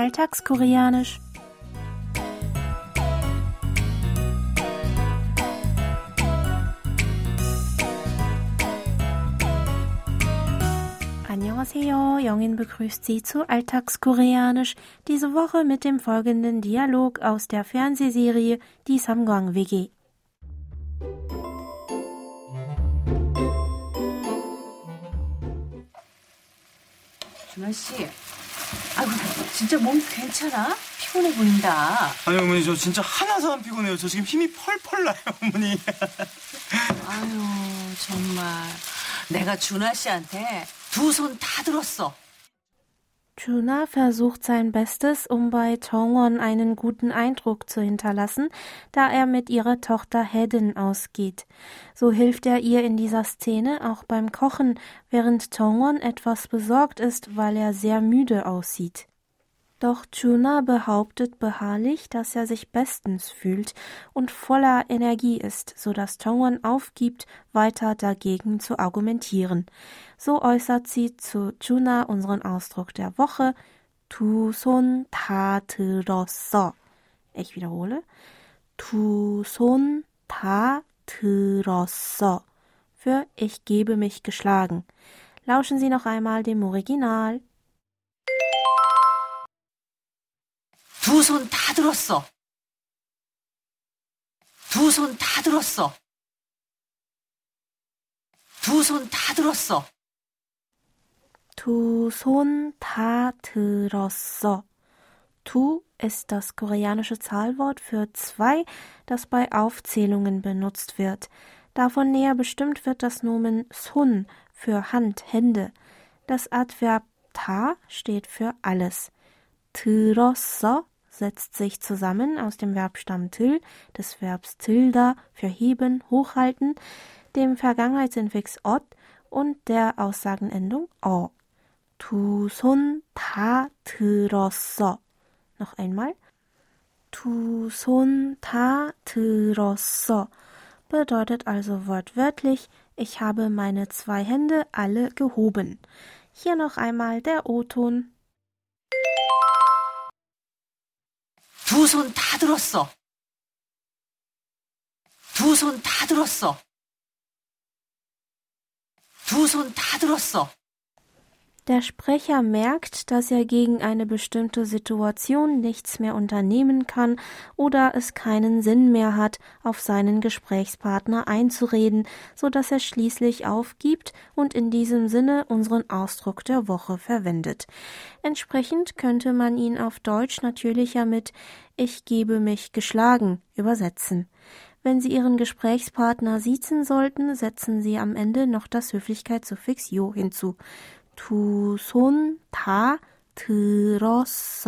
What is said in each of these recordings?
Alltagskoreanisch. Annyeonghaseyo, Jongin begrüßt Sie zu Alltagskoreanisch, diese Woche mit dem folgenden Dialog aus der Fernsehserie Die Samgwang WG. 준하 씨, 아이고 진짜 몸 괜찮아? 피곤해 보인다. 아니 어머니 저 진짜 하나도 안 피곤해요. 저 지금 힘이 펄펄 나요 어머니. 아유 정말 내가 준하 씨한테 두 손 다 들었어. Juna versucht sein Bestes, um bei Tongwon einen guten Eindruck zu hinterlassen, da er mit ihrer Tochter Hedin ausgeht. So hilft er ihr in dieser Szene auch beim Kochen, während Tongwon etwas besorgt ist, weil er sehr müde aussieht. Doch Juna behauptet beharrlich, dass er sich bestens fühlt und voller Energie ist, so dass Tongwon aufgibt, weiter dagegen zu argumentieren. So äußert sie zu Juna unseren Ausdruck der Woche 두 손 다 들었어. Ich wiederhole. 두 손 다 들었어. Für ich gebe mich geschlagen. Lauschen Sie noch einmal dem Original. 두 손 다 들었어. 두 손 다 들었어. 두 손 다 들었어. 두 손 다 들었어. Tu ist das koreanische Zahlwort für zwei, das bei Aufzählungen benutzt wird. Davon näher bestimmt wird das Nomen sun für Hand, Hände. Das Adverb ta steht für alles. 들었어 setzt sich zusammen aus dem Verbstamm til, des Verbs tilda für heben, hochhalten, dem Vergangenheitsinfix ot und der Aussagenendung o. 두 손 다 들었어. Noch einmal. 두 손 다 들었어. Bedeutet also wortwörtlich, ich habe meine zwei Hände alle gehoben. Hier noch einmal der O-Ton. 두 손 다 들었어. 두 손 다 들었어. 두 손 다 들었어. Der Sprecher merkt, dass er gegen eine bestimmte Situation nichts mehr unternehmen kann oder es keinen Sinn mehr hat, auf seinen Gesprächspartner einzureden, so dass er schließlich aufgibt und in diesem Sinne unseren Ausdruck der Woche verwendet. Entsprechend könnte man ihn auf Deutsch natürlicher mit Ich gebe mich geschlagen übersetzen. Wenn Sie Ihren Gesprächspartner siezen sollten, setzen Sie am Ende noch das Höflichkeitssuffix jo hinzu. 두 손 다 들었어요.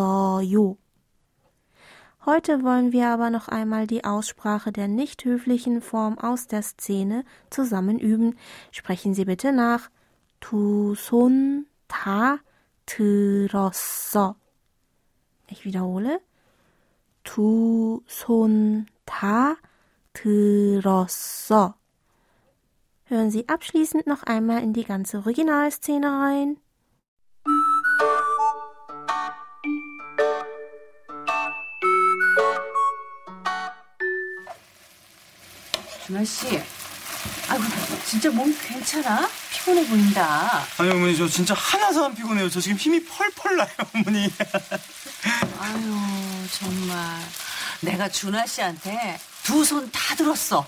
Heute wollen wir aber noch einmal die Aussprache der nicht höflichen Form aus der Szene zusammen üben. Sprechen Sie bitte nach. 두 손 다 들었어. Ich wiederhole. 두 손 다 들었어. Hören Sie abschließend noch einmal in die ganze Originalszene rein. 준하 씨, 아이고 진짜 몸 괜찮아? 피곤해 보인다. 아니 어머니 저 진짜 하나도 안 피곤해요. 저 지금 힘이 펄펄 나요 어머니. 아유 정말 내가 준하 씨한테 두 손 다 들었어.